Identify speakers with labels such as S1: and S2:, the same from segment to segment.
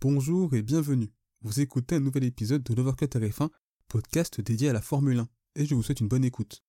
S1: Bonjour et bienvenue. Vous écoutez un nouvel épisode de l'Overcut RF1, podcast dédié à la Formule 1, et je vous souhaite une bonne écoute.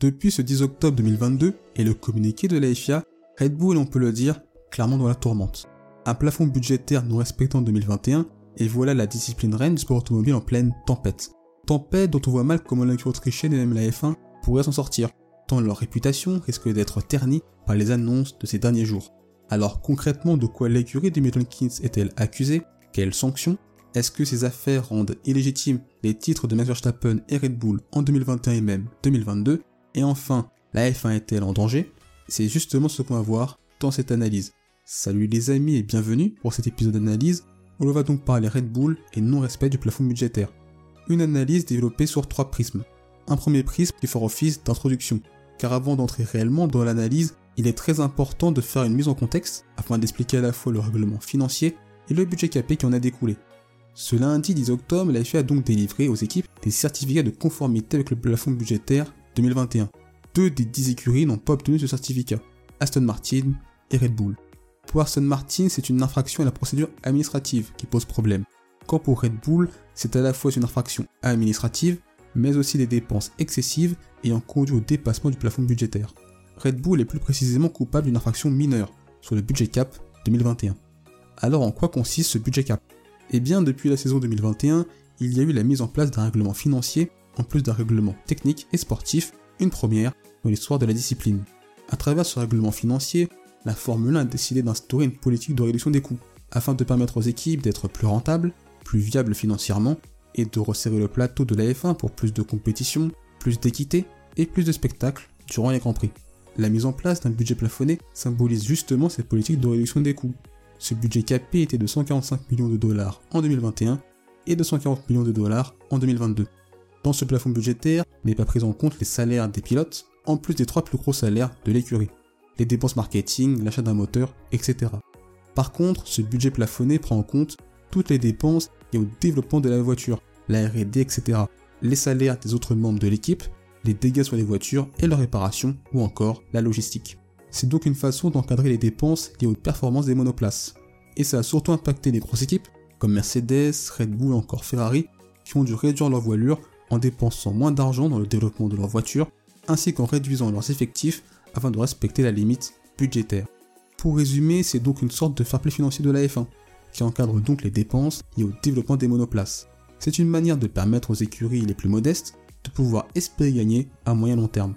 S1: Depuis ce 10 octobre 2022 et le communiqué de la FIA, Red Bull, on peut le dire, clairement dans la tourmente. Un plafond budgétaire non respecté en 2021, et voilà la discipline reine du sport automobile en pleine tempête. Tempête dont on voit mal comment l'équipe autrichienne et même la F1 pourraient s'en sortir, tant leur réputation risque d'être ternie par les annonces de ces derniers jours. Alors concrètement, de quoi l'écurie de Milton Keynes est-elle accusée? Quelles sanctions? Est-ce que ces affaires rendent illégitimes les titres de Max Verstappen et Red Bull en 2021 et même 2022 Et enfin, la F1 est-elle en danger? C'est justement ce qu'on va voir dans cette analyse. Salut les amis et bienvenue pour cet épisode d'analyse où va donc parler Red Bull et non-respect du plafond budgétaire. Une analyse développée sur trois prismes. Un premier prisme qui fera office d'introduction, car avant d'entrer réellement dans l'analyse, il est très important de faire une mise en contexte afin d'expliquer à la fois le règlement financier et le budget capé qui en a découlé. Ce lundi 10 octobre, la FIA a donc délivré aux équipes des certificats de conformité avec le plafond budgétaire 2021. Deux des dix écuries n'ont pas obtenu ce certificat, Aston Martin et Red Bull. Pour Aston Martin, c'est une infraction à la procédure administrative qui pose problème. Quand pour Red Bull, c'est à la fois une infraction administrative, mais aussi des dépenses excessives ayant conduit au dépassement du plafond budgétaire. Red Bull est plus précisément coupable d'une infraction mineure sur le budget cap 2021. Alors en quoi consiste ce budget cap? Eh bien depuis la saison 2021, il y a eu la mise en place d'un règlement financier en plus d'un règlement technique et sportif, une première dans l'histoire de la discipline. À travers ce règlement financier, la Formule 1 a décidé d'instaurer une politique de réduction des coûts afin de permettre aux équipes d'être plus rentables, plus viables financièrement et de resserrer le plateau de la F1 pour plus de compétition, plus d'équité et plus de spectacles durant les Grands Prix. La mise en place d'un budget plafonné symbolise justement cette politique de réduction des coûts. Ce budget capé était de 145 millions de dollars en 2021 et de 140 millions de dollars en 2022. Dans ce plafond budgétaire n'est pas pris en compte les salaires des pilotes, en plus des trois plus gros salaires de l'écurie, les dépenses marketing, l'achat d'un moteur, etc. Par contre, ce budget plafonné prend en compte toutes les dépenses liées au développement de la voiture, la RD, etc., les salaires des autres membres de l'équipe, les dégâts sur les voitures et leur réparation, ou encore la logistique. C'est donc une façon d'encadrer les dépenses liées aux performances des monoplaces. Et ça a surtout impacté les grosses équipes, comme Mercedes, Red Bull ou encore Ferrari, qui ont dû réduire leur voilure en dépensant moins d'argent dans le développement de leur voiture, ainsi qu'en réduisant leurs effectifs afin de respecter la limite budgétaire. Pour résumer, c'est donc une sorte de fair play financier de la F1, qui encadre donc les dépenses liées au développement des monoplaces. C'est une manière de permettre aux écuries les plus modestes de pouvoir espérer gagner à moyen long terme.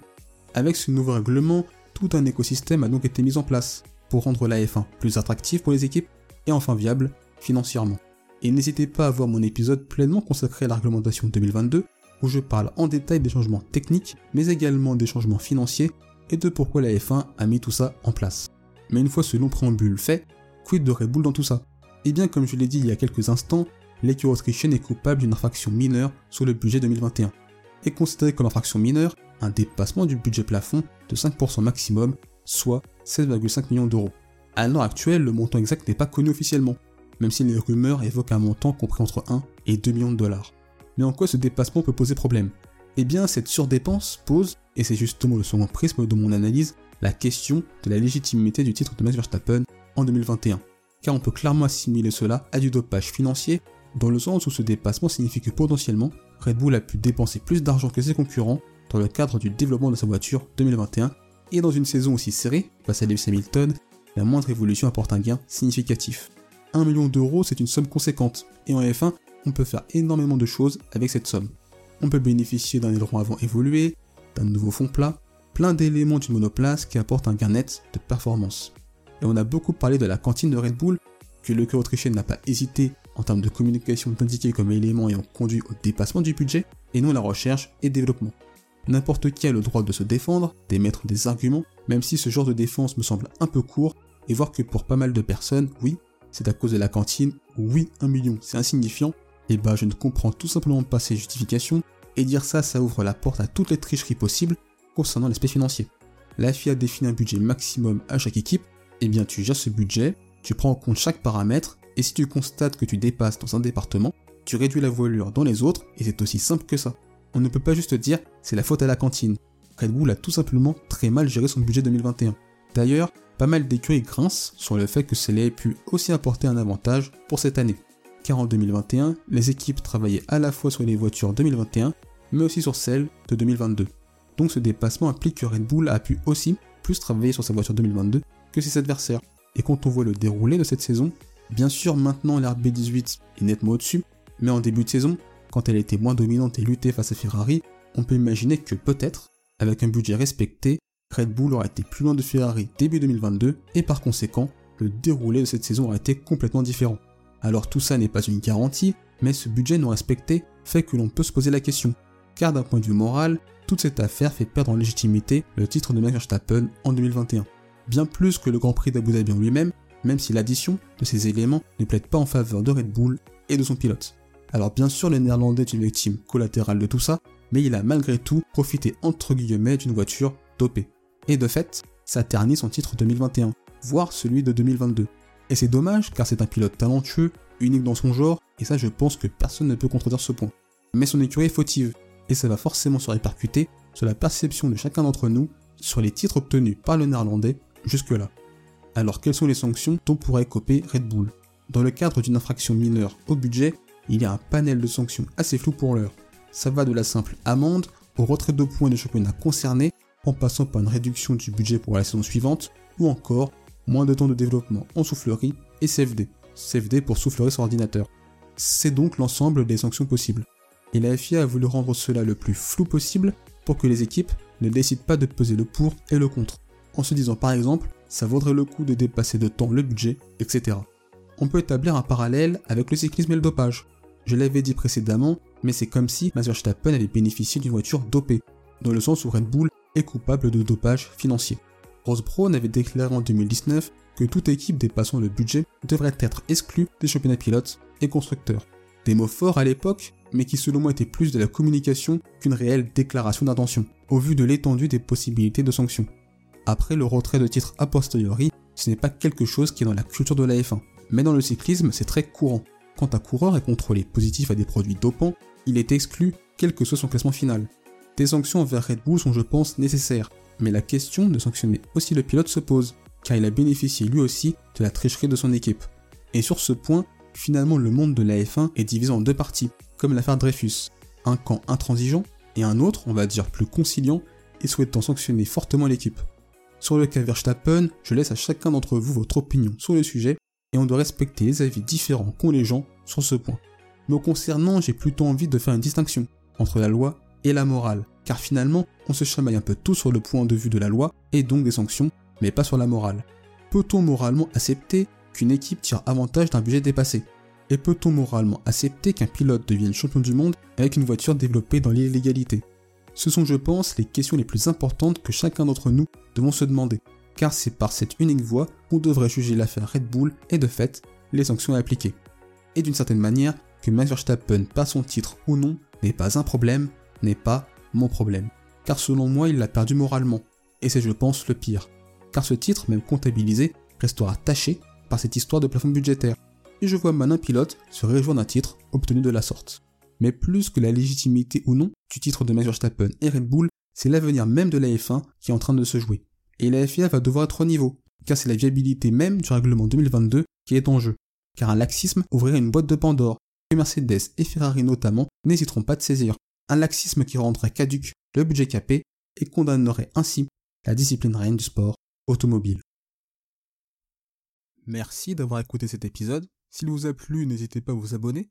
S1: Avec ce nouveau règlement, tout un écosystème a donc été mis en place pour rendre la F1 plus attractive pour les équipes et enfin viable financièrement. Et n'hésitez pas à voir mon épisode pleinement consacré à la réglementation 2022 où je parle en détail des changements techniques mais également des changements financiers et de pourquoi la F1 a mis tout ça en place. Mais une fois ce long préambule fait, quid de Red Bull dans tout ça? Eh bien comme je l'ai dit il y a quelques instants, l'équipe autrichienne est coupable d'une infraction mineure sur le budget 2021 est considéré comme infraction mineure un dépassement du budget plafond de 5% maximum, soit 16,5 millions d'euros. À l'heure actuelle, le montant exact n'est pas connu officiellement, même si les rumeurs évoquent un montant compris entre 1 et 2 millions de dollars. Mais en quoi ce dépassement peut poser problème? Eh bien, cette surdépense pose, et c'est justement le second prisme de mon analyse, la question de la légitimité du titre de Max Verstappen en 2021. Car on peut clairement assimiler cela à du dopage financier, dans le sens où ce dépassement signifie que potentiellement, Red Bull a pu dépenser plus d'argent que ses concurrents dans le cadre du développement de sa voiture 2021 et dans une saison aussi serrée, face à Lewis Hamilton, la moindre évolution apporte un gain significatif. 1 million d'euros, c'est une somme conséquente, et en F1, on peut faire énormément de choses avec cette somme. On peut bénéficier d'un aileron avant évolué, d'un nouveau fond plat, plein d'éléments d'une monoplace qui apportent un gain net de performance. Et on a beaucoup parlé de la cantine de Red Bull, que le cœur autrichien n'a pas hésité en termes de communication d'indiquer comme élément ayant conduit au dépassement du budget, et non la recherche et développement. N'importe qui a le droit de se défendre, d'émettre des arguments, même si ce genre de défense me semble un peu court, et voir que pour pas mal de personnes, oui, c'est à cause de la cantine, oui, un million, c'est insignifiant, et bah je ne comprends tout simplement pas ces justifications, et dire ça, ça ouvre la porte à toutes les tricheries possibles concernant l'aspect financier. La FIA définit un budget maximum à chaque équipe, et bien tu gères ce budget, tu prends en compte chaque paramètre, et si tu constates que tu dépasses dans un département, tu réduis la voilure dans les autres, et c'est aussi simple que ça. On ne peut pas juste dire c'est la faute à la cantine. Red Bull a tout simplement très mal géré son budget 2021. D'ailleurs, pas mal d'écuries grincent sur le fait que cela ait pu aussi apporter un avantage pour cette année. Car en 2021, les équipes travaillaient à la fois sur les voitures 2021, mais aussi sur celles de 2022. Donc ce dépassement implique que Red Bull a pu aussi plus travailler sur sa voiture 2022 que ses adversaires. Et quand on voit le déroulé de cette saison, bien sûr maintenant l'RB18 est nettement au-dessus, mais en début de saison, quand elle était moins dominante et luttait face à Ferrari, on peut imaginer que peut-être, avec un budget respecté, Red Bull aurait été plus loin de Ferrari début 2022 et par conséquent, le déroulé de cette saison aurait été complètement différent. Alors tout ça n'est pas une garantie, mais ce budget non respecté fait que l'on peut se poser la question. Car d'un point de vue moral, toute cette affaire fait perdre en légitimité le titre de Max Verstappen en 2021. Bien plus que le Grand Prix d'Abu Dhabi en lui-même, même si l'addition de ces éléments ne plaide pas en faveur de Red Bull et de son pilote. Alors bien sûr le néerlandais est une victime collatérale de tout ça, mais il a malgré tout profité entre guillemets d'une voiture dopée. Et de fait, ça ternit son titre 2021, voire celui de 2022. Et c'est dommage car c'est un pilote talentueux, unique dans son genre, et ça je pense que personne ne peut contredire ce point. Mais son écurie est fautive, et ça va forcément se répercuter sur la perception de chacun d'entre nous sur les titres obtenus par le néerlandais jusque-là. Alors quelles sont les sanctions dont pourrait coper Red Bull? Dans le cadre d'une infraction mineure au budget, il y a un panel de sanctions assez flou pour l'heure. Ça va de la simple amende au retrait de points de championnat concerné, en passant par une réduction du budget pour la saison suivante, ou encore moins de temps de développement en soufflerie et CFD. CFD pour soufflerie sur ordinateur. C'est donc l'ensemble des sanctions possibles. Et la FIA a voulu rendre cela le plus flou possible pour que les équipes ne décident pas de peser le pour et le contre, en se disant par exemple ça vaudrait le coup de dépasser de temps le budget, etc. On peut établir un parallèle avec le cyclisme et le dopage. Je l'avais dit précédemment, mais c'est comme si Max Verstappen avait bénéficié d'une voiture dopée, dans le sens où Red Bull est coupable de dopage financier. Ross Brown avait déclaré en 2019 que toute équipe dépassant le budget devrait être exclue des championnats pilotes et constructeurs. Des mots forts à l'époque, mais qui selon moi étaient plus de la communication qu'une réelle déclaration d'intention, au vu de l'étendue des possibilités de sanctions. Après le retrait de titre a posteriori, ce n'est pas quelque chose qui est dans la culture de la F1, mais dans le cyclisme c'est très courant. Quand un coureur est contrôlé positif à des produits dopants, il est exclu quel que soit son classement final. Des sanctions envers Red Bull sont je pense nécessaires, mais la question de sanctionner aussi le pilote se pose, car il a bénéficié lui aussi de la tricherie de son équipe. Et sur ce point, finalement le monde de la F1 est divisé en deux parties, comme l'affaire Dreyfus. Un camp intransigeant et un autre, on va dire plus conciliant, et souhaitant sanctionner fortement l'équipe. Sur le cas Verstappen, je laisse à chacun d'entre vous votre opinion sur le sujet, et on doit respecter les avis différents qu'ont les gens sur ce point. Me concernant, j'ai plutôt envie de faire une distinction entre la loi et la morale, car finalement, on se chamaille un peu tout sur le point de vue de la loi et donc des sanctions, mais pas sur la morale. Peut-on moralement accepter qu'une équipe tire avantage d'un budget dépassé? Et peut-on moralement accepter qu'un pilote devienne champion du monde avec une voiture développée dans l'illégalité? Ce sont, je pense, les questions les plus importantes que chacun d'entre nous devons se demander, car c'est par cette unique voie qu'on devrait juger l'affaire Red Bull et de fait, les sanctions à appliquer. Et d'une certaine manière, que Max Verstappen passe son titre ou non n'est pas un problème, n'est pas mon problème. Car selon moi, il l'a perdu moralement, et c'est je pense le pire. Car ce titre, même comptabilisé, restera taché par cette histoire de plafond budgétaire. Et je vois mal un pilote se réjouir d'un titre obtenu de la sorte. Mais plus que la légitimité ou non du titre de Max Verstappen et Red Bull, c'est l'avenir même de la F1 qui est en train de se jouer. Et la FIA va devoir être au niveau, car c'est la viabilité même du règlement 2022 qui est en jeu. Car un laxisme ouvrirait une boîte de Pandore, que Mercedes et Ferrari notamment n'hésiteront pas de saisir. Un laxisme qui rendrait caduque le budget capé et condamnerait ainsi la discipline reine du sport automobile. Merci d'avoir écouté cet épisode. S'il vous a plu, n'hésitez pas à vous abonner